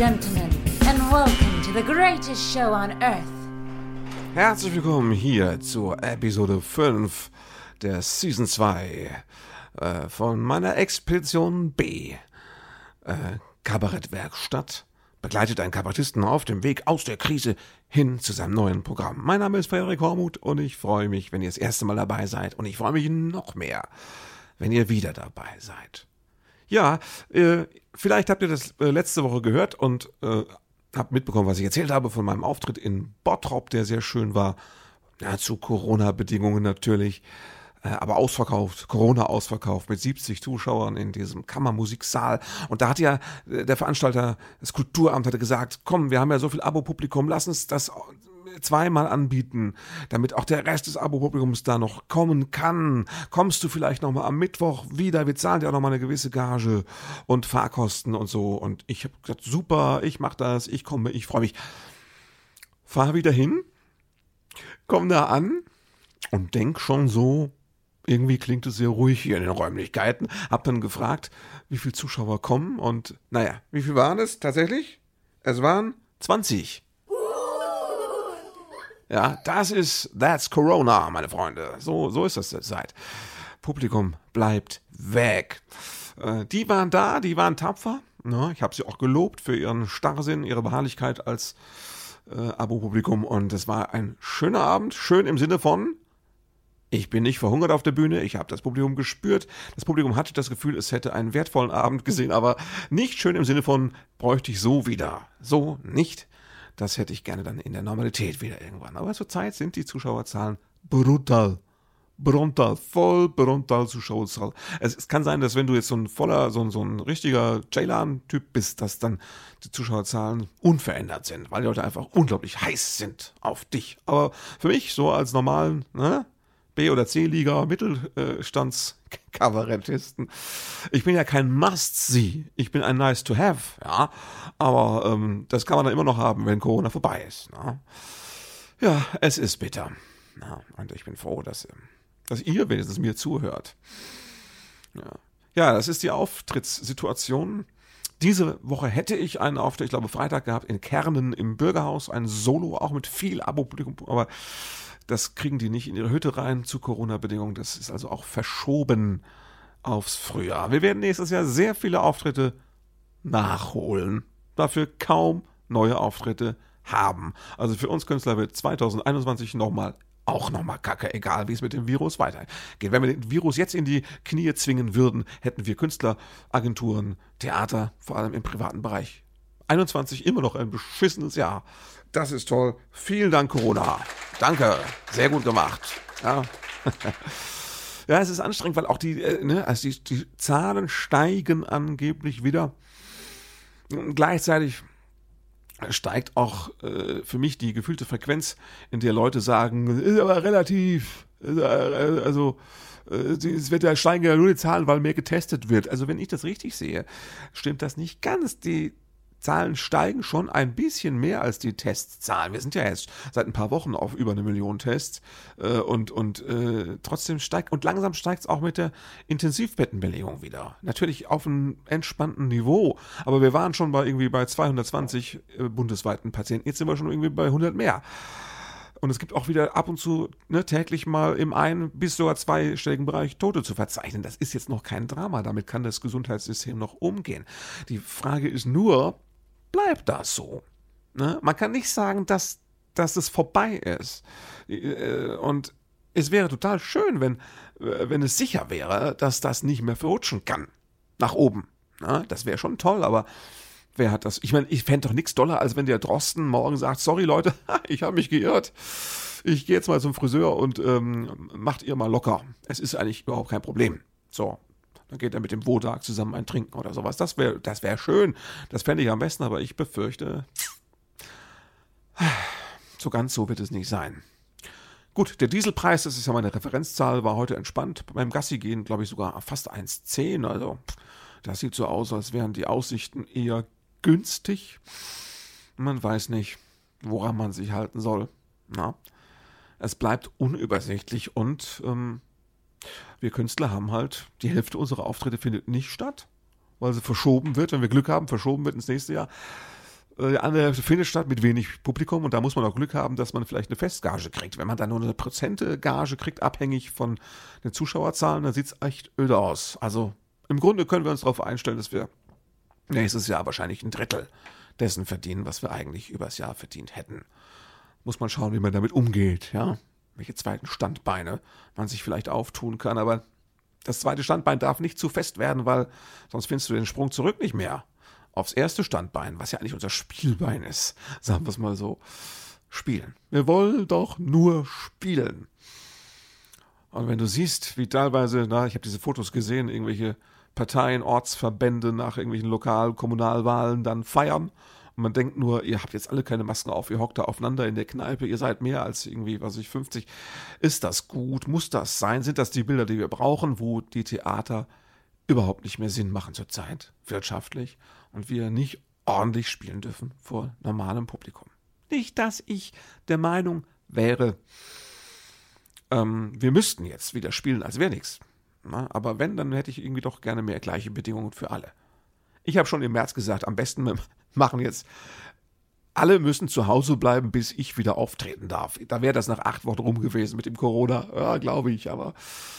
gentlemen, and welcome to the greatest show on earth. Herzlich willkommen hier zur Episode 5 der Season 2 äh, von meiner Expedition B. Äh, Kabarettwerkstatt begleitet einen Kabarettisten auf dem Weg aus der Krise hin zu seinem neuen Programm. Mein Name ist Frederik Hormuth und ich freue mich, wenn ihr das erste Mal dabei seid und ich freue mich noch mehr, wenn ihr wieder dabei seid. Ja, äh, vielleicht habt ihr das äh, letzte Woche gehört und äh, habt mitbekommen, was ich erzählt habe von meinem Auftritt in Bottrop, der sehr schön war. Ja, zu Corona-Bedingungen natürlich. Äh, aber ausverkauft, Corona ausverkauft mit 70 Zuschauern in diesem Kammermusiksaal. Und da hat ja äh, der Veranstalter, das Kulturamt hatte gesagt, komm, wir haben ja so viel Abo-Publikum, lass uns das zweimal anbieten, damit auch der Rest des Abo-Publikums da noch kommen kann. Kommst du vielleicht nochmal am Mittwoch wieder? Wir zahlen dir auch nochmal eine gewisse Gage und Fahrkosten und so. Und ich habe gesagt, super, ich mach das, ich komme, ich freue mich. Fahr wieder hin, komm da an und denk schon so, irgendwie klingt es sehr ruhig hier in den Räumlichkeiten. Hab dann gefragt, wie viele Zuschauer kommen und naja, wie viel waren es tatsächlich? Es waren 20. Ja, das ist, that's Corona, meine Freunde. So, so ist das derzeit. Publikum bleibt weg. Äh, die waren da, die waren tapfer. Ja, ich habe sie auch gelobt für ihren Starrsinn, ihre Beharrlichkeit als äh, Abo-Publikum. Und es war ein schöner Abend, schön im Sinne von, ich bin nicht verhungert auf der Bühne, ich habe das Publikum gespürt. Das Publikum hatte das Gefühl, es hätte einen wertvollen Abend gesehen, aber nicht schön im Sinne von, bräuchte ich so wieder. So nicht. Das hätte ich gerne dann in der Normalität wieder irgendwann. Aber zurzeit sind die Zuschauerzahlen brutal. Brutal, voll brutal Zuschauerzahl. Es, es, kann sein, dass wenn du jetzt so ein voller, so ein, so ein richtiger Ceylan-Typ bist, dass dann die Zuschauerzahlen unverändert sind, weil die Leute einfach unglaublich heiß sind auf dich. Aber für mich, so als normalen, ne, B- oder C-Liga, Mittelstandskabarettisten. Ich bin ja kein Must-See. Ich bin ein Nice-to-Have, ja. Aber ähm, das kann man dann immer noch haben, wenn Corona vorbei ist. Ne? Ja, es ist bitter. Ja, und ich bin froh, dass, ähm, dass ihr wenigstens mir zuhört. Ja. ja, das ist die Auftrittssituation. Diese Woche hätte ich einen Auftritt, ich glaube Freitag gehabt, in Kernen im Bürgerhaus, ein Solo, auch mit viel Abo-Publikum, aber das kriegen die nicht in ihre Hütte rein zu Corona-Bedingungen. Das ist also auch verschoben aufs Frühjahr. Wir werden nächstes Jahr sehr viele Auftritte nachholen. Dafür kaum neue Auftritte haben. Also für uns Künstler wird 2021 nochmal auch nochmal kacke, egal wie es mit dem Virus weitergeht. Wenn wir den Virus jetzt in die Knie zwingen würden, hätten wir Künstler, Agenturen, Theater, vor allem im privaten Bereich. 21 immer noch ein beschissenes Jahr. Das ist toll. Vielen Dank, Corona. Danke. Sehr gut gemacht. Ja. ja, es ist anstrengend, weil auch die, äh, ne, also die, die Zahlen steigen angeblich wieder. Und gleichzeitig steigt auch äh, für mich die gefühlte Frequenz, in der Leute sagen, ist aber relativ, äh, also äh, es wird ja steigen ja nur die Zahlen, weil mehr getestet wird. Also wenn ich das richtig sehe, stimmt das nicht ganz. Die Zahlen steigen schon ein bisschen mehr als die Testzahlen. Wir sind ja jetzt seit ein paar Wochen auf über eine Million Tests äh, und, und äh, trotzdem steigt und langsam steigt es auch mit der Intensivbettenbelegung wieder. Natürlich auf einem entspannten Niveau, aber wir waren schon bei irgendwie bei 220 äh, bundesweiten Patienten. Jetzt sind wir schon irgendwie bei 100 mehr. Und es gibt auch wieder ab und zu ne, täglich mal im ein- bis sogar zweistelligen Bereich Tote zu verzeichnen. Das ist jetzt noch kein Drama. Damit kann das Gesundheitssystem noch umgehen. Die Frage ist nur, bleibt das so. Ne? Man kann nicht sagen, dass, dass es vorbei ist. Äh, und es wäre total schön, wenn, äh, wenn es sicher wäre, dass das nicht mehr verrutschen kann. Nach oben. Ne? Das wäre schon toll, aber wer hat das? Ich meine, ich fände doch nichts doller, als wenn der Drosten morgen sagt, sorry Leute, ich habe mich geirrt. Ich gehe jetzt mal zum Friseur und ähm, macht ihr mal locker. Es ist eigentlich überhaupt kein Problem. So, dann geht er mit dem Wodak zusammen ein Trinken oder sowas. Das wäre das wär schön. Das fände ich am besten, aber ich befürchte, so ganz so wird es nicht sein. Gut, der Dieselpreis, das ist ja meine Referenzzahl, war heute entspannt. Beim Gassi gehen, glaube ich, sogar fast 1,10. Also, das sieht so aus, als wären die Aussichten eher günstig. Man weiß nicht, woran man sich halten soll. Na, es bleibt unübersichtlich und ähm, wir Künstler haben halt, die Hälfte unserer Auftritte findet nicht statt. weil sie verschoben wird, wenn wir Glück haben, verschoben wird ins nächste Jahr. Äh, Die andere Hälfte findet statt mit wenig Publikum und da muss man auch Glück haben, dass man vielleicht eine Festgage kriegt. Wenn man dann nur eine Prozente Gage kriegt, abhängig von den Zuschauerzahlen, dann sieht es echt öde aus. Also im Grunde können wir uns darauf einstellen, dass wir nächstes Jahr wahrscheinlich ein Drittel dessen verdienen, was wir eigentlich übers Jahr verdient hätten. Muss man schauen, wie man damit umgeht, ja. Welche zweiten Standbeine man sich vielleicht auftun kann, aber das zweite Standbein darf nicht zu fest werden, weil sonst findest du den Sprung zurück nicht mehr. Aufs erste Standbein, was ja eigentlich unser Spielbein ist, sagen wir es mal so. Spielen. Wir wollen doch nur spielen. Und wenn du siehst, wie teilweise, na, ich habe diese Fotos gesehen, irgendwelche Parteien, Ortsverbände nach irgendwelchen Lokal-, Kommunalwahlen dann feiern. Man denkt nur, ihr habt jetzt alle keine Masken auf, ihr hockt da aufeinander in der Kneipe, ihr seid mehr als irgendwie, was ich, 50. Ist das gut? Muss das sein? Sind das die Bilder, die wir brauchen, wo die Theater überhaupt nicht mehr Sinn machen zurzeit, wirtschaftlich, und wir nicht ordentlich spielen dürfen vor normalem Publikum? Nicht, dass ich der Meinung wäre, ähm, wir müssten jetzt wieder spielen, als wäre nichts. Aber wenn, dann hätte ich irgendwie doch gerne mehr gleiche Bedingungen für alle. Ich habe schon im März gesagt, am besten wir machen jetzt, alle müssen zu Hause bleiben, bis ich wieder auftreten darf. Da wäre das nach acht Wochen rum gewesen mit dem Corona, ja, glaube ich. Aber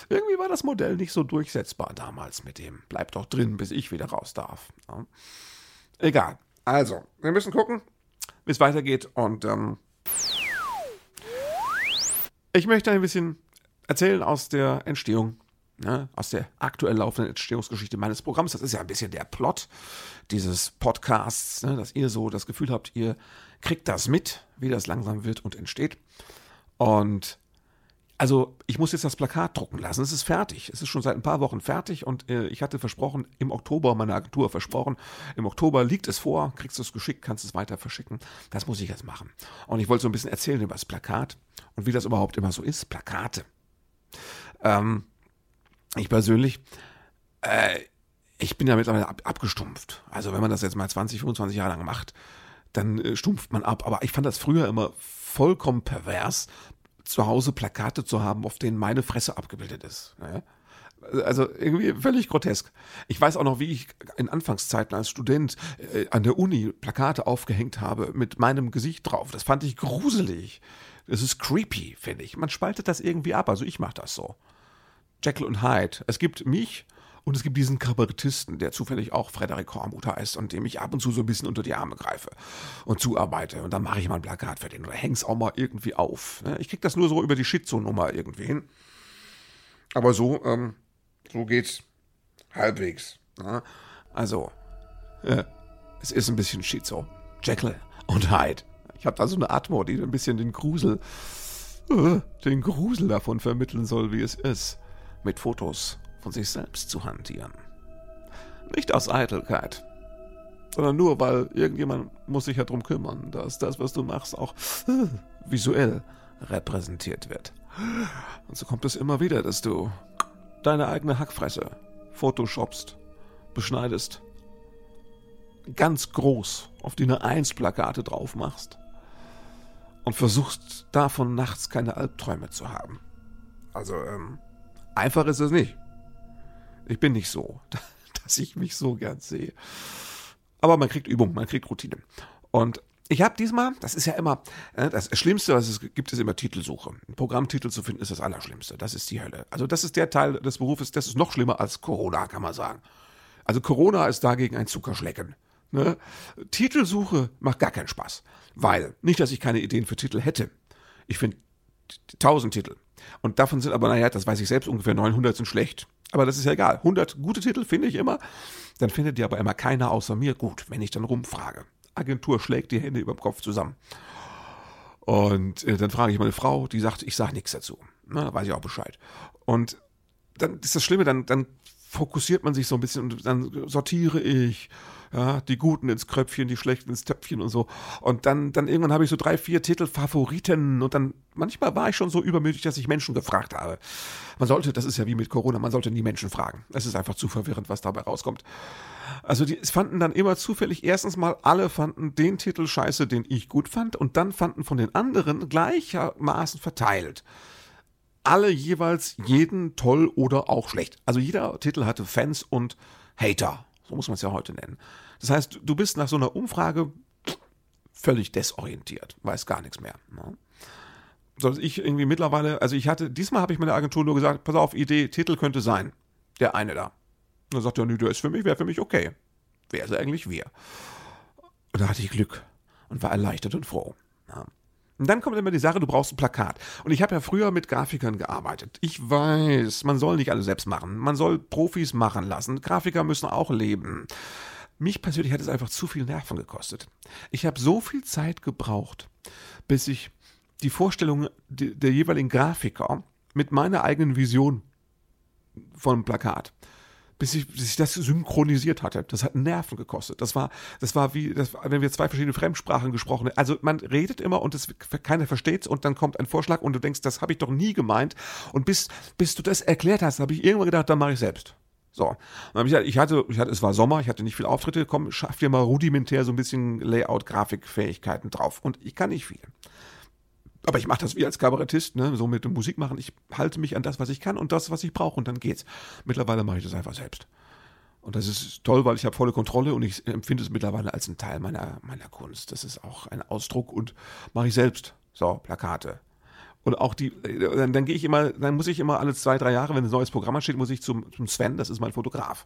irgendwie war das Modell nicht so durchsetzbar damals mit dem, bleib doch drin, bis ich wieder raus darf. Ja. Egal. Also, wir müssen gucken, wie es weitergeht und ähm, ich möchte ein bisschen erzählen aus der Entstehung ne, aus der aktuell laufenden Entstehungsgeschichte meines Programms. Das ist ja ein bisschen der Plot dieses Podcasts, ne, dass ihr so das Gefühl habt, ihr kriegt das mit, wie das langsam wird und entsteht. Und also ich muss jetzt das Plakat drucken lassen. Es ist fertig. Es ist schon seit ein paar Wochen fertig und äh, ich hatte versprochen, im Oktober, meine Agentur versprochen, im Oktober liegt es vor, kriegst du es geschickt, kannst es weiter verschicken. Das muss ich jetzt machen. Und ich wollte so ein bisschen erzählen über das Plakat und wie das überhaupt immer so ist. Plakate. Ähm, ich persönlich, äh, ich bin ja mittlerweile ab, abgestumpft. Also wenn man das jetzt mal 20, 25 Jahre lang macht, dann äh, stumpft man ab. Aber ich fand das früher immer vollkommen pervers, zu Hause Plakate zu haben, auf denen meine Fresse abgebildet ist. Ne? Also irgendwie völlig grotesk. Ich weiß auch noch, wie ich in Anfangszeiten als Student äh, an der Uni Plakate aufgehängt habe mit meinem Gesicht drauf. Das fand ich gruselig. Das ist creepy, finde ich. Man spaltet das irgendwie ab. Also ich mache das so. Jekyll und Hyde. Es gibt mich und es gibt diesen Kabarettisten, der zufällig auch Frederik Hormuth heißt und dem ich ab und zu so ein bisschen unter die Arme greife und zuarbeite. Und dann mache ich mal ein Plakat für den oder häng's auch mal irgendwie auf. ne? Ich krieg das nur so über die Schizo-Nummer irgendwie hin. Aber so, ähm, so geht's halbwegs. ne? Also, äh, es ist ein bisschen Schizo. Jekyll und Hyde. Ich habe da so eine Atmo, die ein bisschen den Grusel, äh, den Grusel davon vermitteln soll, wie es ist mit Fotos von sich selbst zu hantieren. Nicht aus Eitelkeit, sondern nur, weil irgendjemand muss sich ja drum kümmern, dass das, was du machst, auch äh, visuell repräsentiert wird. Und so kommt es immer wieder, dass du deine eigene Hackfresse photoshopst, beschneidest, ganz groß auf die 1 Plakate drauf machst und versuchst davon nachts keine Albträume zu haben. Also, ähm, Einfach ist es nicht. Ich bin nicht so, dass ich mich so gern sehe. Aber man kriegt Übung, man kriegt Routine. Und ich habe diesmal, das ist ja immer, äh, das Schlimmste, was es gibt, ist immer Titelsuche. Ein Programmtitel zu finden, ist das Allerschlimmste. Das ist die Hölle. Also das ist der Teil des Berufes, das ist noch schlimmer als Corona, kann man sagen. Also Corona ist dagegen ein Zuckerschlecken. Ne? Titelsuche macht gar keinen Spaß. Weil, nicht, dass ich keine Ideen für Titel hätte. Ich finde tausend Titel. Und davon sind aber, naja, das weiß ich selbst, ungefähr 900 sind schlecht. Aber das ist ja egal. 100 gute Titel finde ich immer. Dann findet die aber immer keiner außer mir gut, wenn ich dann rumfrage. Agentur schlägt die Hände über dem Kopf zusammen. Und äh, dann frage ich meine Frau, die sagt, ich sage nichts dazu. Na, da weiß ich auch Bescheid. Und dann ist das Schlimme, dann, dann fokussiert man sich so ein bisschen und dann sortiere ich ja, die Guten ins Kröpfchen, die Schlechten ins Töpfchen und so. Und dann, dann irgendwann habe ich so drei, vier Titel Favoriten und dann manchmal war ich schon so übermütig, dass ich Menschen gefragt habe. Man sollte, das ist ja wie mit Corona, man sollte nie Menschen fragen. Es ist einfach zu verwirrend, was dabei rauskommt. Also die, fanden dann immer zufällig, erstens mal alle fanden den Titel scheiße, den ich gut fand und dann fanden von den anderen gleichermaßen verteilt alle jeweils jeden toll oder auch schlecht. Also jeder Titel hatte Fans und Hater. So muss man es ja heute nennen. Das heißt, du bist nach so einer Umfrage völlig desorientiert, weiß gar nichts mehr. Ne? So dass ich irgendwie mittlerweile, also ich hatte, diesmal habe ich meiner Agentur nur gesagt, pass auf, Idee, Titel könnte sein. Der eine da. Und dann sagt er, nö, der ist für mich, wäre für mich okay. Wer ist eigentlich wir? Und da hatte ich Glück und war erleichtert und froh. Ja. Und dann kommt immer die Sache, du brauchst ein Plakat. Und ich habe ja früher mit Grafikern gearbeitet. Ich weiß, man soll nicht alles selbst machen. Man soll Profis machen lassen. Grafiker müssen auch leben. Mich persönlich hat es einfach zu viel Nerven gekostet. Ich habe so viel Zeit gebraucht, bis ich die Vorstellung der jeweiligen Grafiker mit meiner eigenen Vision von Plakat bis ich, bis ich das synchronisiert hatte. Das hat Nerven gekostet. Das war, das war wie, das, wenn wir zwei verschiedene Fremdsprachen gesprochen haben. Also man redet immer und es, keiner versteht's und dann kommt ein Vorschlag und du denkst, das habe ich doch nie gemeint. Und bis, bis du das erklärt hast, habe ich irgendwann gedacht, dann mache ich selbst. So. Ich, hatte, ich hatte, es war Sommer, ich hatte nicht viel Auftritte, komm, schaff dir mal rudimentär so ein bisschen Layout, Grafikfähigkeiten drauf. Und ich kann nicht viel. Aber ich mache das wie als Kabarettist, ne? so mit Musik machen. Ich halte mich an das, was ich kann und das, was ich brauche und dann geht's. Mittlerweile mache ich das einfach selbst. Und das ist toll, weil ich habe volle Kontrolle und ich empfinde es mittlerweile als einen Teil meiner, meiner Kunst. Das ist auch ein Ausdruck und mache ich selbst. So, Plakate. Und auch die, dann, dann gehe ich immer, dann muss ich immer alle zwei, drei Jahre, wenn ein neues Programm ansteht, muss ich zum, zum Sven, das ist mein Fotograf.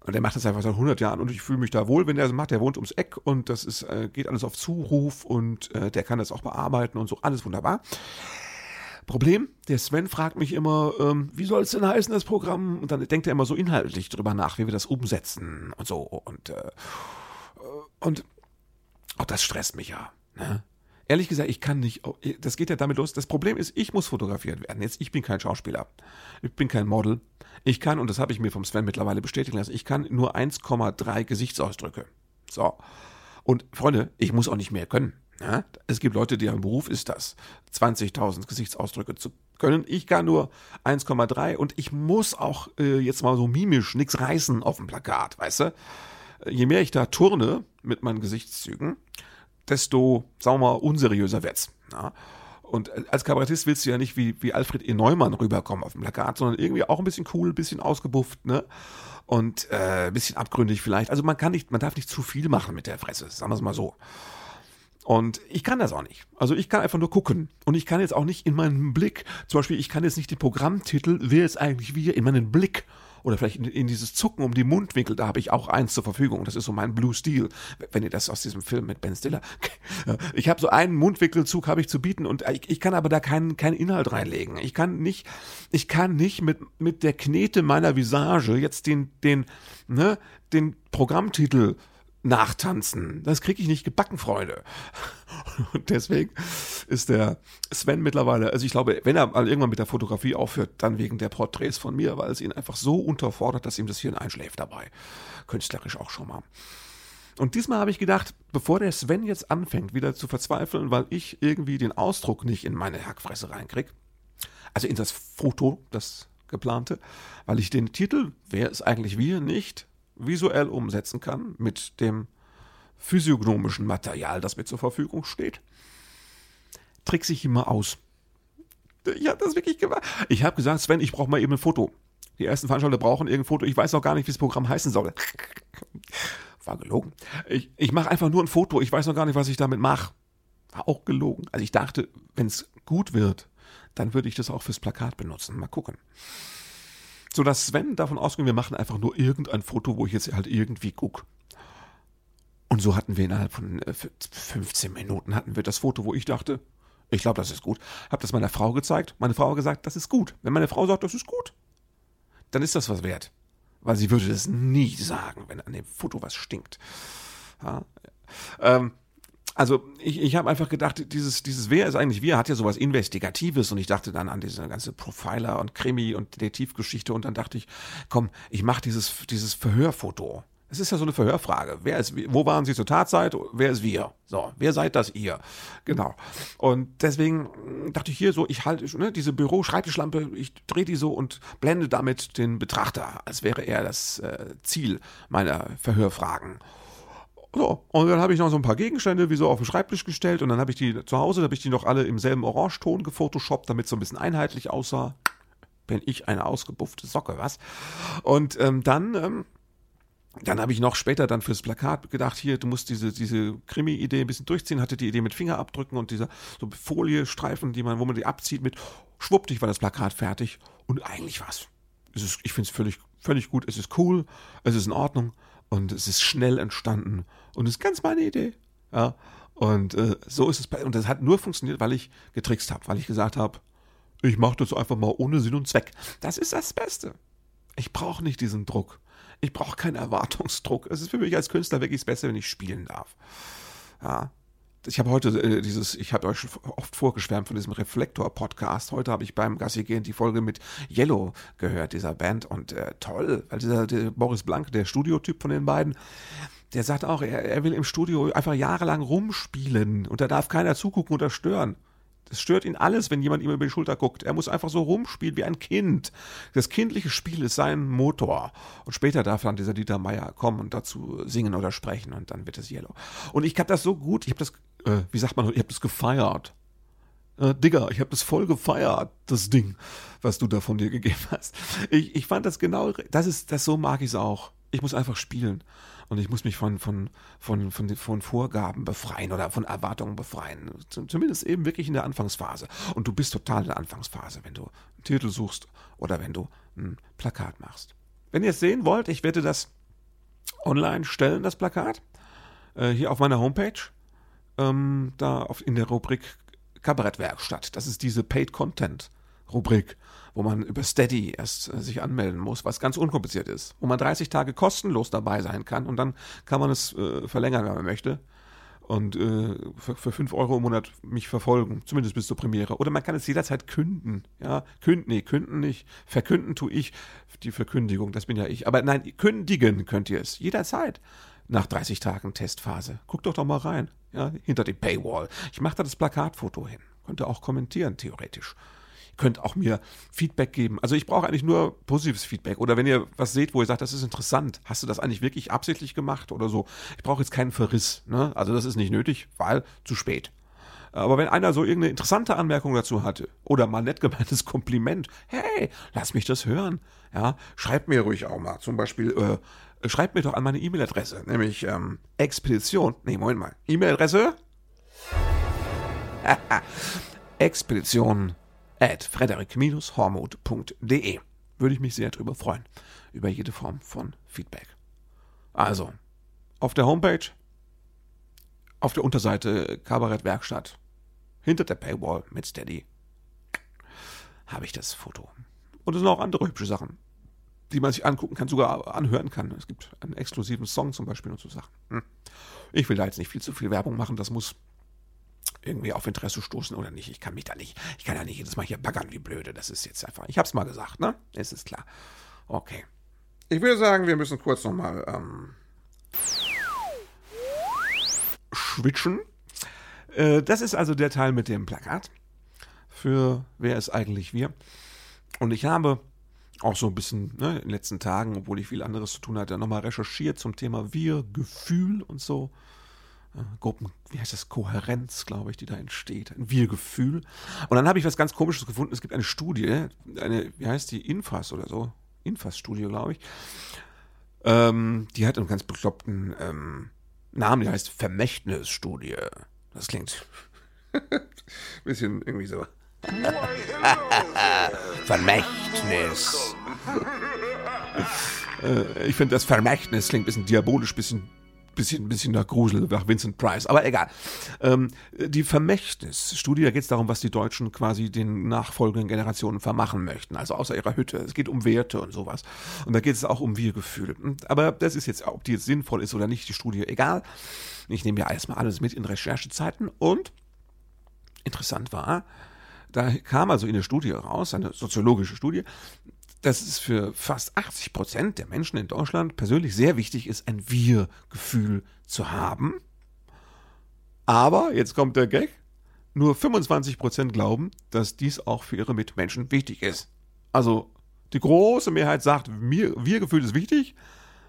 Und der macht das einfach seit 100 Jahren und ich fühle mich da wohl, wenn er das macht. Der wohnt ums Eck und das ist, äh, geht alles auf Zuruf und äh, der kann das auch bearbeiten und so, alles wunderbar. Problem, der Sven fragt mich immer, ähm, wie soll es denn heißen, das Programm? Und dann denkt er immer so inhaltlich drüber nach, wie wir das umsetzen und so. Und, äh, und auch das stresst mich ja. Ne? Ehrlich gesagt, ich kann nicht, oh, das geht ja damit los. Das Problem ist, ich muss fotografiert werden. Jetzt, ich bin kein Schauspieler. Ich bin kein Model. Ich kann, und das habe ich mir vom Sven mittlerweile bestätigen lassen, ich kann nur 1,3 Gesichtsausdrücke. So. Und Freunde, ich muss auch nicht mehr können. Ja? Es gibt Leute, deren Beruf ist das, 20.000 Gesichtsausdrücke zu können. Ich kann nur 1,3 und ich muss auch äh, jetzt mal so mimisch nichts reißen auf dem Plakat, weißt du? Je mehr ich da turne mit meinen Gesichtszügen, desto, sagen wir mal, unseriöser wird's. Ja? Und als Kabarettist willst du ja nicht wie, wie Alfred E. Neumann rüberkommen auf dem Plakat, sondern irgendwie auch ein bisschen cool, ein bisschen ausgebufft, ne? Und äh, ein bisschen abgründig vielleicht. Also man kann nicht, man darf nicht zu viel machen mit der Fresse, sagen wir es mal so. Und ich kann das auch nicht. Also ich kann einfach nur gucken. Und ich kann jetzt auch nicht in meinen Blick, zum Beispiel, ich kann jetzt nicht den Programmtitel, wer ist eigentlich wir, in meinen Blick oder vielleicht in, in, dieses Zucken um die Mundwinkel, da habe ich auch eins zur Verfügung. Das ist so mein Blue Steel, wenn ihr das aus diesem Film mit Ben Stiller. Ich habe so einen Mundwinkelzug habe ich zu bieten und ich, ich kann aber da keinen keinen Inhalt reinlegen. Ich kann nicht, ich kann nicht mit mit der Knete meiner Visage jetzt den den ne den Programmtitel nachtanzen. Das kriege ich nicht gebacken, Freunde. Und deswegen ist der Sven mittlerweile, also ich glaube, wenn er mal irgendwann mit der Fotografie aufhört, dann wegen der Porträts von mir, weil es ihn einfach so unterfordert, dass ihm das Hirn einschläft dabei. Künstlerisch auch schon mal. Und diesmal habe ich gedacht, bevor der Sven jetzt anfängt, wieder zu verzweifeln, weil ich irgendwie den Ausdruck nicht in meine Hackfresse reinkriege, also in das Foto, das geplante, weil ich den Titel, wer ist eigentlich wir, nicht visuell umsetzen kann mit dem physiognomischen Material, das mir zur Verfügung steht, trickse ich immer aus. Ich habe das wirklich gemacht. Ich habe gesagt, Sven, ich brauche mal eben ein Foto. Die ersten Veranstalter brauchen irgendein Foto. Ich weiß auch gar nicht, wie das Programm heißen soll. War gelogen. Ich, ich mache einfach nur ein Foto. Ich weiß noch gar nicht, was ich damit mache. War auch gelogen. Also ich dachte, wenn es gut wird, dann würde ich das auch fürs Plakat benutzen. Mal gucken sodass Sven davon ausging, wir machen einfach nur irgendein Foto, wo ich jetzt halt irgendwie gucke. Und so hatten wir innerhalb von 15 äh, Minuten hatten wir das Foto, wo ich dachte, ich glaube, das ist gut. Hab das meiner Frau gezeigt. Meine Frau hat gesagt, das ist gut. Wenn meine Frau sagt, das ist gut, dann ist das was wert. Weil sie würde das nie sagen, wenn an dem Foto was stinkt. Ja. Ähm, also ich, ich habe einfach gedacht, dieses, dieses Wer ist eigentlich wir, hat ja sowas Investigatives und ich dachte dann an diese ganze Profiler und Krimi und Detektivgeschichte und dann dachte ich, komm, ich mache dieses, dieses Verhörfoto. Es ist ja so eine Verhörfrage. Wer ist, wo waren Sie zur Tatzeit? Wer ist wir? So, wer seid das ihr? Genau. Und deswegen dachte ich hier so, ich halte ne, diese Büro-Schreibtischlampe, ich drehe die so und blende damit den Betrachter, als wäre er das äh, Ziel meiner Verhörfragen. So, und dann habe ich noch so ein paar Gegenstände wie so auf den Schreibtisch gestellt und dann habe ich die zu Hause, da habe ich die noch alle im selben Orangeton gefotoshoppt, damit es so ein bisschen einheitlich aussah. Bin ich eine ausgebuffte Socke, was? Und ähm, dann ähm, dann habe ich noch später dann fürs Plakat gedacht, hier, du musst diese, diese Krimi-Idee ein bisschen durchziehen, hatte die Idee mit Fingerabdrücken und dieser so Foliestreifen, die man, wo man die abzieht mit, schwuppdig war das Plakat fertig und eigentlich war es, ich finde es völlig, völlig gut, es ist cool, es ist in Ordnung und es ist schnell entstanden und es ist ganz meine Idee, ja, und äh, so ist es, und das hat nur funktioniert, weil ich getrickst habe, weil ich gesagt habe, ich mache das einfach mal ohne Sinn und Zweck. Das ist das Beste. Ich brauche nicht diesen Druck. Ich brauche keinen Erwartungsdruck. Es ist für mich als Künstler wirklich das Beste, wenn ich spielen darf. Ja. Ich habe heute äh, dieses, ich habe euch schon oft vorgeschwärmt von diesem Reflektor-Podcast. Heute habe ich beim Gassi gehen die Folge mit Yellow gehört, dieser Band. Und äh, toll, weil dieser Boris Blank, der Studiotyp von den beiden, der sagt auch, er, er will im Studio einfach jahrelang rumspielen und da darf keiner zugucken oder stören. Das stört ihn alles, wenn jemand ihm über die Schulter guckt. Er muss einfach so rumspielen wie ein Kind. Das kindliche Spiel ist sein Motor. Und später darf dann dieser Dieter Meier kommen und dazu singen oder sprechen und dann wird es Yellow. Und ich habe das so gut, ich habe das, äh, wie sagt man, ich habe das gefeiert. Äh, Digga, ich habe das voll gefeiert, das Ding, was du da von dir gegeben hast. Ich, ich fand das genau, das ist, das so mag ich es auch. Ich muss einfach spielen und ich muss mich von, von, von, von, von Vorgaben befreien oder von Erwartungen befreien. Zumindest eben wirklich in der Anfangsphase. Und du bist total in der Anfangsphase, wenn du einen Titel suchst oder wenn du ein Plakat machst. Wenn ihr es sehen wollt, ich werde das online stellen, das Plakat, äh, hier auf meiner Homepage, ähm, da auf, in der Rubrik Kabarettwerkstatt. Das ist diese Paid Content Rubrik wo man über Steady erst äh, sich anmelden muss, was ganz unkompliziert ist, wo man 30 Tage kostenlos dabei sein kann und dann kann man es äh, verlängern, wenn man möchte und äh, für, für 5 Euro im Monat mich verfolgen, zumindest bis zur Premiere. Oder man kann es jederzeit künden. Ja, künden, nee, künden nicht. Verkünden tue ich die Verkündigung, das bin ja ich. Aber nein, kündigen könnt ihr es jederzeit nach 30 Tagen Testphase. Guckt doch doch mal rein, ja, hinter die Paywall. Ich mache da das Plakatfoto hin. Könnt ihr auch kommentieren, theoretisch könnt auch mir Feedback geben. Also ich brauche eigentlich nur positives Feedback. Oder wenn ihr was seht, wo ihr sagt, das ist interessant, hast du das eigentlich wirklich absichtlich gemacht oder so. Ich brauche jetzt keinen Verriss. Ne? Also das ist nicht nötig, weil zu spät. Aber wenn einer so irgendeine interessante Anmerkung dazu hatte oder mal nett gemeintes Kompliment, hey, lass mich das hören. Ja, schreibt mir ruhig auch mal. Zum Beispiel, äh, schreibt mir doch an meine E-Mail-Adresse, nämlich ähm, Expedition. Nee, Moment mal. E-Mail-Adresse? Expedition at frederik-hormuth.de. Würde ich mich sehr darüber freuen, über jede Form von Feedback. Also, auf der Homepage, auf der Unterseite Kabarettwerkstatt, hinter der Paywall mit Steady, habe ich das Foto. Und es sind auch andere hübsche Sachen, die man sich angucken kann, sogar anhören kann. Es gibt einen exklusiven Song zum Beispiel und so Sachen. Hm. Ich will da jetzt nicht viel zu viel Werbung machen, das muss irgendwie auf Interesse stoßen oder nicht. Ich kann mich da nicht, ich kann ja nicht jedes Mal hier baggern wie blöde. Das ist jetzt einfach, ich hab's mal gesagt, ne? Es ist klar. Okay. Ich würde sagen, wir müssen kurz nochmal ähm, switchen. Äh, das ist also der Teil mit dem Plakat. Für wer ist eigentlich wir? Und ich habe auch so ein bisschen ne, in den letzten Tagen, obwohl ich viel anderes zu tun hatte, nochmal recherchiert zum Thema Wir, Gefühl und so. Gruppen, wie heißt das, Kohärenz, glaube ich, die da entsteht, ein Wir-Gefühl. Und dann habe ich was ganz Komisches gefunden. Es gibt eine Studie, eine, wie heißt die, Infas oder so, Infas-Studie, glaube ich. Ähm, die hat einen ganz bekloppten ähm, Namen, die heißt Vermächtnisstudie. Das klingt ein bisschen irgendwie so. Vermächtnis. äh, ich finde, das Vermächtnis klingt ein bisschen diabolisch, ein bisschen bisschen, bisschen nach Grusel, nach Vincent Price, aber egal. Ähm, die Vermächtnisstudie, da geht es darum, was die Deutschen quasi den nachfolgenden Generationen vermachen möchten, also außer ihrer Hütte. Es geht um Werte und sowas. Und da geht es auch um Wir-Gefühle. Aber das ist jetzt, ob die jetzt sinnvoll ist oder nicht, die Studie, egal. Ich nehme ja erstmal alles mit in Recherchezeiten und interessant war, da kam also in der Studie raus, eine soziologische Studie, dass es für fast 80 Prozent der Menschen in Deutschland persönlich sehr wichtig ist, ein Wir-Gefühl zu haben. Aber, jetzt kommt der Gag, nur 25 Prozent glauben, dass dies auch für ihre Mitmenschen wichtig ist. Also die große Mehrheit sagt, Wir-Gefühl ist wichtig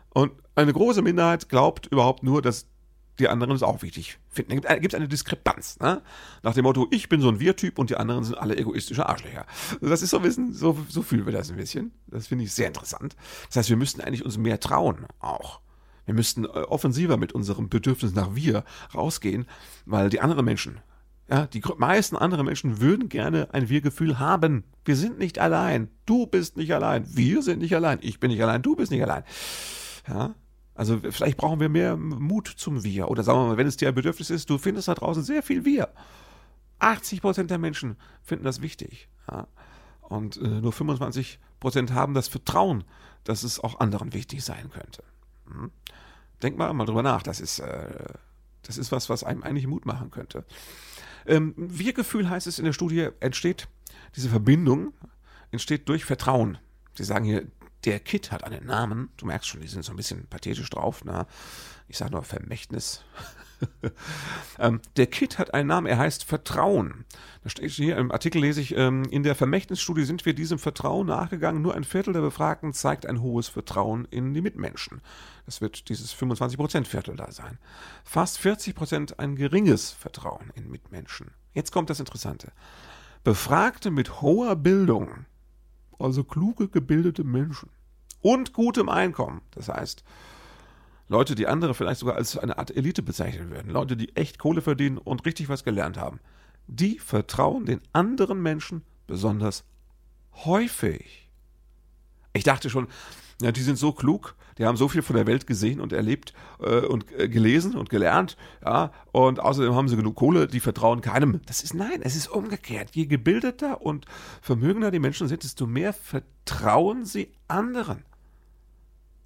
und eine große Minderheit glaubt überhaupt nur, dass die anderen es auch wichtig finden. Da gibt es eine Diskrepanz. Ne? Nach dem Motto, ich bin so ein Wir-Typ und die anderen sind alle egoistische Arschlöcher. Das ist so ein bisschen, so, so fühlen wir das ein bisschen. Das finde ich sehr interessant. Das heißt, wir müssten eigentlich uns mehr trauen, auch Wir müssten äh, offensiver mit unserem Bedürfnis nach wir rausgehen, weil die anderen Menschen, ja, die meisten anderen Menschen würden gerne ein Wir-Gefühl haben. Wir sind nicht allein. Du bist nicht allein. Wir sind nicht allein. Ich bin nicht allein. Du bist nicht allein. Ja, also vielleicht brauchen wir mehr Mut zum Wir. Oder sagen wir mal, wenn es dir ein Bedürfnis ist, du findest da draußen sehr viel Wir. 80 Prozent der Menschen finden das wichtig. Ja. Und äh, nur 25 Prozent haben das Vertrauen, dass es auch anderen wichtig sein könnte. Hm? Denk mal, mal drüber nach. Das ist, äh, das ist was, was einem eigentlich Mut machen könnte. Ähm, Wir-Gefühl heißt es in der Studie, entsteht, diese Verbindung entsteht durch Vertrauen. Sie sagen hier, der Kit hat einen Namen. Du merkst schon, die sind so ein bisschen pathetisch drauf. Na? Ich sage nur Vermächtnis. ähm, der Kit hat einen Namen, er heißt Vertrauen. Da steht hier im Artikel, lese ich, ähm, in der Vermächtnisstudie sind wir diesem Vertrauen nachgegangen. Nur ein Viertel der Befragten zeigt ein hohes Vertrauen in die Mitmenschen. Das wird dieses 25%-Viertel da sein. Fast 40% ein geringes Vertrauen in Mitmenschen. Jetzt kommt das Interessante. Befragte mit hoher Bildung, also kluge, gebildete Menschen. Und gutem Einkommen, das heißt, Leute, die andere vielleicht sogar als eine Art Elite bezeichnen würden, Leute, die echt Kohle verdienen und richtig was gelernt haben, die vertrauen den anderen Menschen besonders häufig. Ich dachte schon, ja, die sind so klug, die haben so viel von der Welt gesehen und erlebt äh, und äh, gelesen und gelernt, ja, und außerdem haben sie genug Kohle, die vertrauen keinem. Das ist nein, es ist umgekehrt. Je gebildeter und vermögender die Menschen sind, desto mehr vertrauen sie anderen.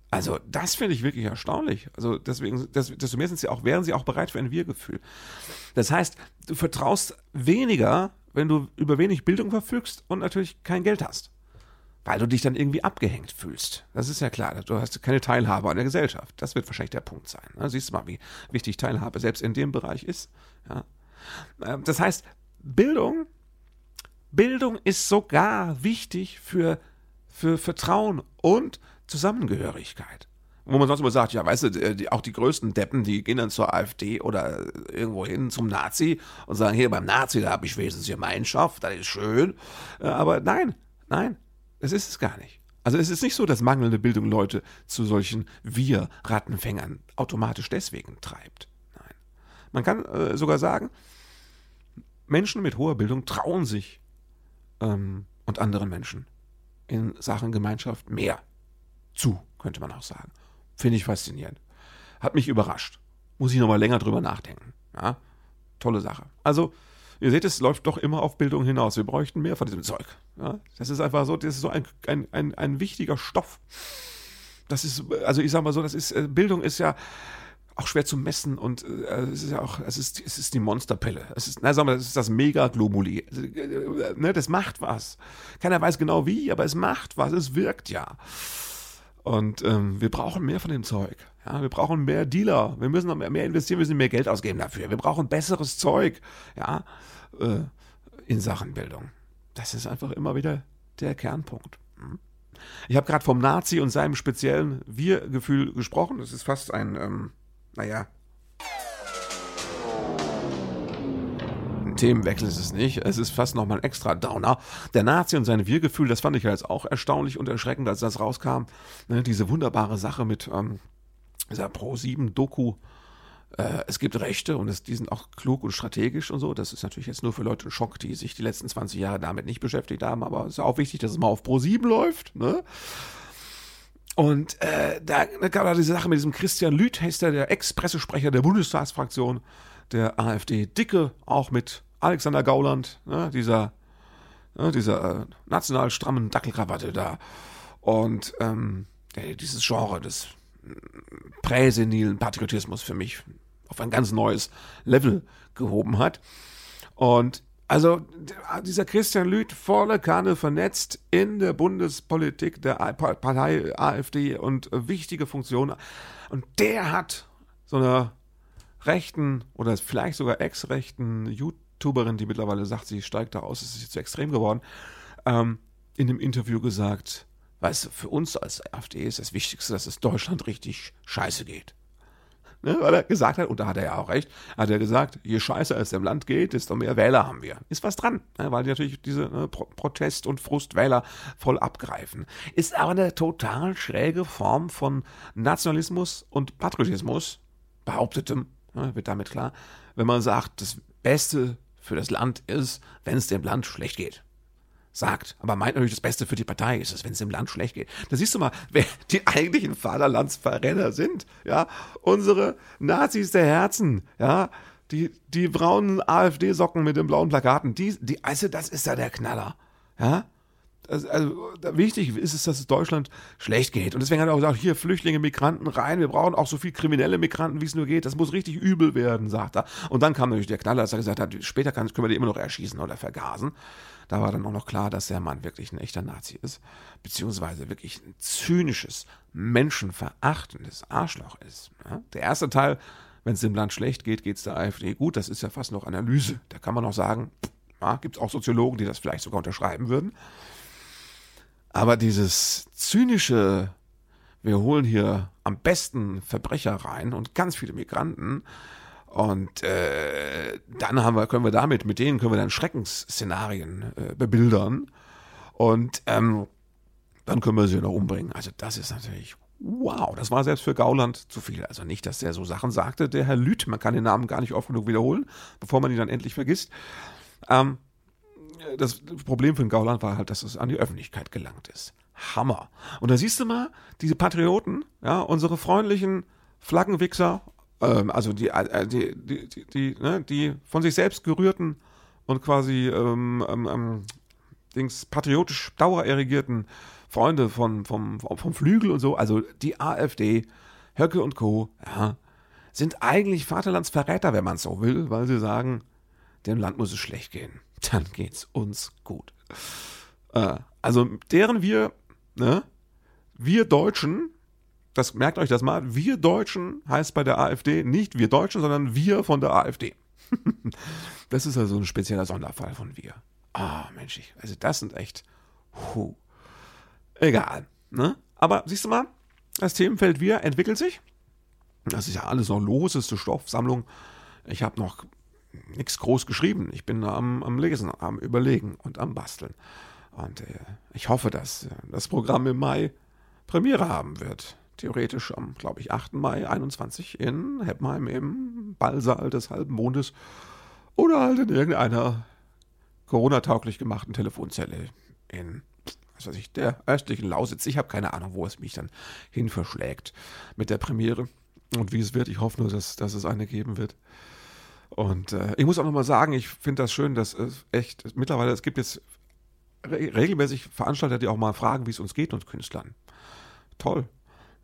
Also, das finde ich wirklich erstaunlich. Also, deswegen, desto mehr sind sie auch, wären sie auch bereit für ein Wir-Gefühl. Das heißt, du vertraust weniger, wenn du über wenig Bildung verfügst und natürlich kein Geld hast. Weil du dich dann irgendwie abgehängt fühlst. Das ist ja klar. Du hast keine Teilhabe an der Gesellschaft. Das wird wahrscheinlich der Punkt sein. Siehst du mal, wie wichtig Teilhabe selbst in dem Bereich ist. Ja. Ähm, das heißt, Bildung, Bildung ist sogar wichtig für, für Vertrauen und Zusammengehörigkeit. Wo man sonst immer sagt, ja, weißt du, die, auch die größten Deppen, die gehen dann zur AfD oder irgendwo hin zum Nazi und sagen, hier beim Nazi, da habe ich wenigstens Gemeinschaft, das ist schön. Aber nein, nein, das ist es gar nicht. Also es ist nicht so, dass mangelnde Bildung Leute zu solchen Wir-Rattenfängern automatisch deswegen treibt. Nein. Man kann äh, sogar sagen, Menschen mit hoher Bildung trauen sich ähm, und anderen Menschen in Sachen Gemeinschaft mehr zu, könnte man auch sagen. Finde ich faszinierend. Hat mich überrascht. Muss ich nochmal länger drüber nachdenken. Ja? Tolle Sache. Also, ihr seht, es läuft doch immer auf Bildung hinaus. Wir bräuchten mehr von diesem Zeug. Ja? Das ist einfach so, das ist so ein, ein, ein, ein wichtiger Stoff. Das ist, also ich sage mal so, das ist, äh, Bildung ist ja auch schwer zu messen und äh, es ist ja auch, es ist, es ist die Monsterpille. Es ist, na, sagen wir, es ist das Megaglobuli. Äh, ne, das macht was. Keiner weiß genau wie, aber es macht was, es wirkt ja. Und ähm, wir brauchen mehr von dem Zeug. Ja, wir brauchen mehr Dealer. Wir müssen noch mehr, investieren, wir müssen mehr Geld ausgeben dafür. Wir brauchen besseres Zeug. Ja, äh, in Sachen Bildung. Das ist einfach immer wieder der Kernpunkt. Hm? Ich habe gerade vom Nazi und seinem speziellen Wir-Gefühl gesprochen. Das ist fast ein, ähm, naja, Themenwechsel ist es nicht. Es ist fast nochmal ein extra Downer. Der Nazi und sein Wir-Gefühl, das fand ich ja jetzt auch erstaunlich und erschreckend, als das rauskam. Ne, diese wunderbare Sache mit ähm, dieser Pro-7-Doku. Äh, es gibt Rechte und es, die sind auch klug und strategisch und so. Das ist natürlich jetzt nur für Leute ein Schock, die sich die letzten 20 Jahre damit nicht beschäftigt haben. Aber es ist auch wichtig, dass es mal auf Pro-7 läuft. Ne? Und äh, da, da gab es diese Sache mit diesem Christian Lüth, heißt er, der Ex-Pressesprecher der Bundestagsfraktion der AfD. Dicke, auch mit Alexander Gauland, ne, dieser, ne, dieser äh, national strammen Dackelkrawatte da. Und ähm, dieses Genre des äh, präsenilen Patriotismus für mich auf ein ganz neues Level gehoben hat. Und also dieser Christian Lüth volle Kanne vernetzt in der Bundespolitik der Partei AfD und wichtige Funktionen. Und der hat so einer rechten oder vielleicht sogar ex-rechten YouTuberin, die mittlerweile sagt, sie steigt da aus, es ist zu extrem geworden, ähm, in dem Interview gesagt, weißt du, für uns als AfD ist das Wichtigste, dass es Deutschland richtig scheiße geht. Ne, weil er gesagt hat, und da hat er ja auch recht, hat er gesagt, je scheißer es im Land geht, desto mehr Wähler haben wir. Ist was dran, ne, weil die natürlich diese ne, Pro Protest- und Frustwähler voll abgreifen. Ist aber eine total schräge Form von Nationalismus und Patriotismus, behauptetem, ne, wird damit klar, wenn man sagt, das Beste für das Land ist, wenn es dem Land schlecht geht. Sagt, aber meint natürlich das Beste für die Partei ist es, wenn es dem Land schlecht geht. Da siehst du mal, wer die eigentlichen Vaterlandsverräter sind, ja, unsere Nazis der Herzen, ja, die, die braunen AfD-Socken mit den blauen Plakaten, die, die, also das ist ja der Knaller, ja. Also, also, wichtig ist es, dass es Deutschland schlecht geht. Und deswegen hat er auch gesagt, hier Flüchtlinge, Migranten rein. Wir brauchen auch so viel kriminelle Migranten, wie es nur geht. Das muss richtig übel werden, sagt er. Und dann kam natürlich der Knaller, dass er gesagt hat, später können wir die immer noch erschießen oder vergasen. Da war dann auch noch klar, dass der Mann wirklich ein echter Nazi ist, beziehungsweise wirklich ein zynisches, menschenverachtendes Arschloch ist. Ja? Der erste Teil, wenn es dem Land schlecht geht, geht es der AfD gut. Das ist ja fast noch Analyse. Da kann man auch sagen, ja, gibt es auch Soziologen, die das vielleicht sogar unterschreiben würden. Aber dieses zynische, wir holen hier am besten Verbrecher rein und ganz viele Migranten, und äh, dann haben wir, können wir damit, mit denen können wir dann Schreckensszenarien äh, bebildern. Und ähm, dann können wir sie noch umbringen. Also das ist natürlich, wow, das war selbst für Gauland zu viel. Also nicht, dass der so Sachen sagte, der Herr Lüth, man kann den Namen gar nicht oft genug wiederholen, bevor man ihn dann endlich vergisst. Ähm, das Problem für den Gauland war halt, dass es an die Öffentlichkeit gelangt ist. Hammer. Und da siehst du mal, diese Patrioten, ja, unsere freundlichen Flaggenwichser ähm, also die, äh, die, die, die, die, ne, die von sich selbst gerührten und quasi ähm, ähm, ähm Dings patriotisch dauererregierten Freunde von, vom, vom Flügel und so, also die AfD, Höcke und Co., ja, sind eigentlich Vaterlandsverräter, wenn man es so will, weil sie sagen, dem Land muss es schlecht gehen. Dann geht's uns gut. Äh, also deren wir, ne, wir Deutschen, das merkt euch das mal, wir Deutschen heißt bei der AfD nicht wir Deutschen, sondern wir von der AfD. das ist also ein spezieller Sonderfall von wir. Ah, oh, Mensch, ich, also das sind echt, huh. egal, ne? Aber siehst du mal, das Themenfeld wir entwickelt sich. Das ist ja alles noch loseste Stoffsammlung. Ich habe noch nichts groß geschrieben. Ich bin am, am Lesen, am Überlegen und am Basteln. Und äh, ich hoffe, dass äh, das Programm im Mai Premiere haben wird theoretisch am, glaube ich, 8. Mai 21 in Heppenheim im Ballsaal des halben Mondes oder halt in irgendeiner Corona-tauglich gemachten Telefonzelle in, was weiß ich, der östlichen Lausitz. Ich habe keine Ahnung, wo es mich dann hin verschlägt mit der Premiere und wie es wird. Ich hoffe nur, dass, dass es eine geben wird. Und äh, ich muss auch nochmal sagen, ich finde das schön, dass es echt mittlerweile, es gibt jetzt re regelmäßig Veranstalter, die auch mal fragen, wie es uns geht, uns Künstlern. Toll.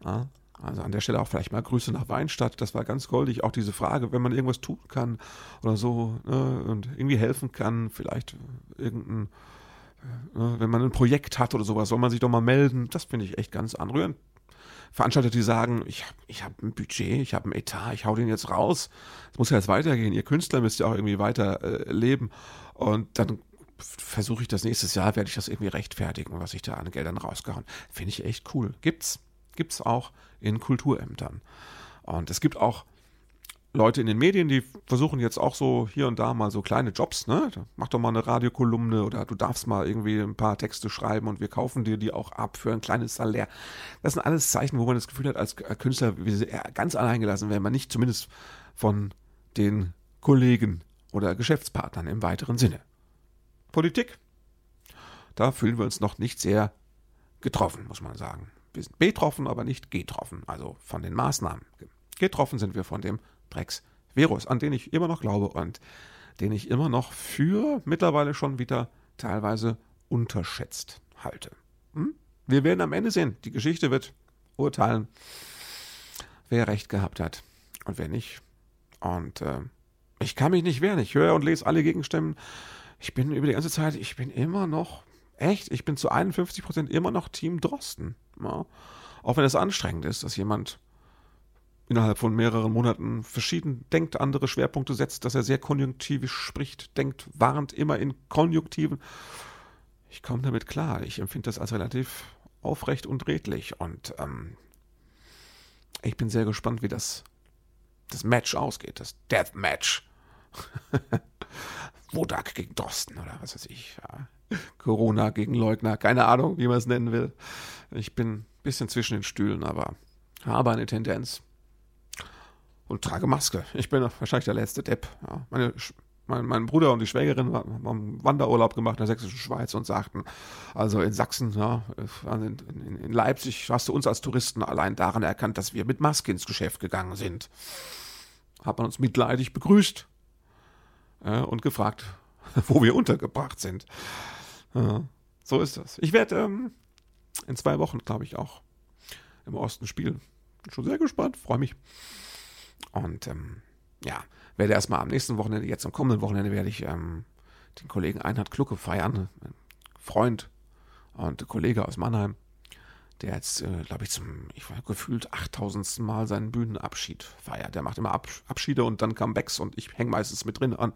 Ja, also an der Stelle auch vielleicht mal Grüße nach Weinstadt. Das war ganz goldig. Auch diese Frage, wenn man irgendwas tun kann oder so ne, und irgendwie helfen kann, vielleicht irgendein, ne, wenn man ein Projekt hat oder sowas, soll man sich doch mal melden. Das finde ich echt ganz anrührend. Veranstalter, die sagen, ich habe ich hab ein Budget, ich habe ein Etat, ich hau den jetzt raus. Es muss ja jetzt weitergehen. Ihr Künstler müsst ja auch irgendwie weiter äh, leben. Und dann versuche ich das nächstes Jahr, werde ich das irgendwie rechtfertigen, was ich da an Geldern rausgehauen. Finde ich echt cool. Gibt's gibt es auch in Kulturämtern. Und es gibt auch Leute in den Medien, die versuchen jetzt auch so hier und da mal so kleine Jobs, ne? Mach doch mal eine Radiokolumne oder du darfst mal irgendwie ein paar Texte schreiben und wir kaufen dir die auch ab für ein kleines Salär. Das sind alles Zeichen, wo man das Gefühl hat, als Künstler ganz allein gelassen wenn man nicht zumindest von den Kollegen oder Geschäftspartnern im weiteren Sinne. Politik, da fühlen wir uns noch nicht sehr getroffen, muss man sagen. Wir sind betroffen, aber nicht getroffen, also von den Maßnahmen. Getroffen sind wir von dem Drecksvirus, an den ich immer noch glaube und den ich immer noch für mittlerweile schon wieder teilweise unterschätzt halte. Hm? Wir werden am Ende sehen. Die Geschichte wird urteilen, wer recht gehabt hat und wer nicht. Und äh, ich kann mich nicht wehren. Ich höre und lese alle Gegenstimmen. Ich bin über die ganze Zeit, ich bin immer noch Echt? Ich bin zu 51 Prozent immer noch Team Drosten. Ja. Auch wenn es anstrengend ist, dass jemand innerhalb von mehreren Monaten verschieden denkt, andere Schwerpunkte setzt, dass er sehr konjunktivisch spricht, denkt, warnt immer in Konjunktiven. Ich komme damit klar. Ich empfinde das als relativ aufrecht und redlich und ähm, ich bin sehr gespannt, wie das das Match ausgeht, das Deathmatch. Wodak gegen Drosten oder was weiß ich. Ja. Corona gegen Leugner, keine Ahnung, wie man es nennen will. Ich bin ein bisschen zwischen den Stühlen, aber habe eine Tendenz. Und trage Maske. Ich bin wahrscheinlich der letzte Depp. Ja. Meine, mein, mein, Bruder und die Schwägerin haben Wanderurlaub gemacht in der sächsischen Schweiz und sagten, also in Sachsen, ja, in, in, Leipzig hast du uns als Touristen allein daran erkannt, dass wir mit Maske ins Geschäft gegangen sind. Hat man uns mitleidig begrüßt äh, und gefragt, wo wir untergebracht sind. Ja, so ist das. Ich werde ähm, in zwei Wochen, glaube ich, auch im Osten spielen. Bin schon sehr gespannt, freue mich. Und ähm, ja, werde erstmal am nächsten Wochenende, jetzt am kommenden Wochenende, werde ich ähm, den Kollegen Einhard Klucke feiern. Ein Freund und Kollege aus Mannheim, der jetzt, äh, glaube ich, zum, ich war gefühlt 8000. Mal seinen Bühnenabschied feiert. Der macht immer Ab Abschiede und dann Comebacks und ich hänge meistens mit drin an,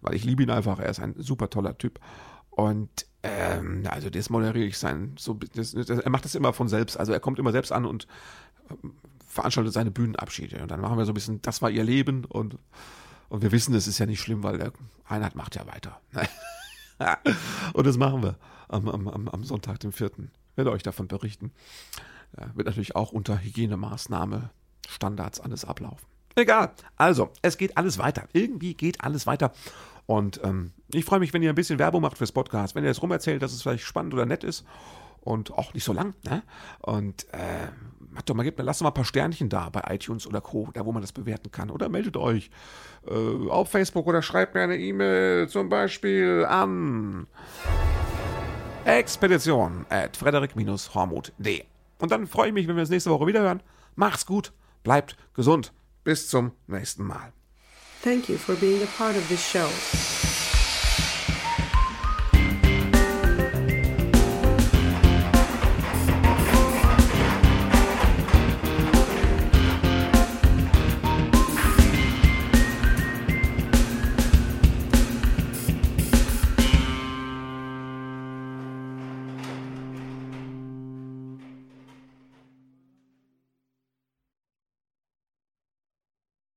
weil ich liebe ihn einfach. Er ist ein super toller Typ. Und ähm, also das moderiere ich sein. So, das, das, er macht das immer von selbst. Also er kommt immer selbst an und ähm, veranstaltet seine Bühnenabschiede. Und dann machen wir so ein bisschen, das war ihr Leben und, und wir wissen, das ist ja nicht schlimm, weil der Einheit macht ja weiter. und das machen wir am, am, am Sonntag, dem 4. Ich werde euch davon berichten. Ja, wird natürlich auch unter Hygienemaßnahme Standards alles ablaufen. Egal. Also, es geht alles weiter. Irgendwie geht alles weiter. Und ähm, ich freue mich, wenn ihr ein bisschen Werbung macht fürs Podcast, wenn ihr es rumerzählt, dass es vielleicht spannend oder nett ist und auch nicht so lang. Ne? Und äh, macht doch mal, gebt, lasst doch mal ein paar Sternchen da bei iTunes oder Co., da wo man das bewerten kann. Oder meldet euch äh, auf Facebook oder schreibt mir eine E-Mail zum Beispiel an expedition at frederik-hormuth.de. Und dann freue ich mich, wenn wir uns nächste Woche wieder hören. Macht's gut, bleibt gesund. Bis zum nächsten Mal. Thank you for being a part of this show.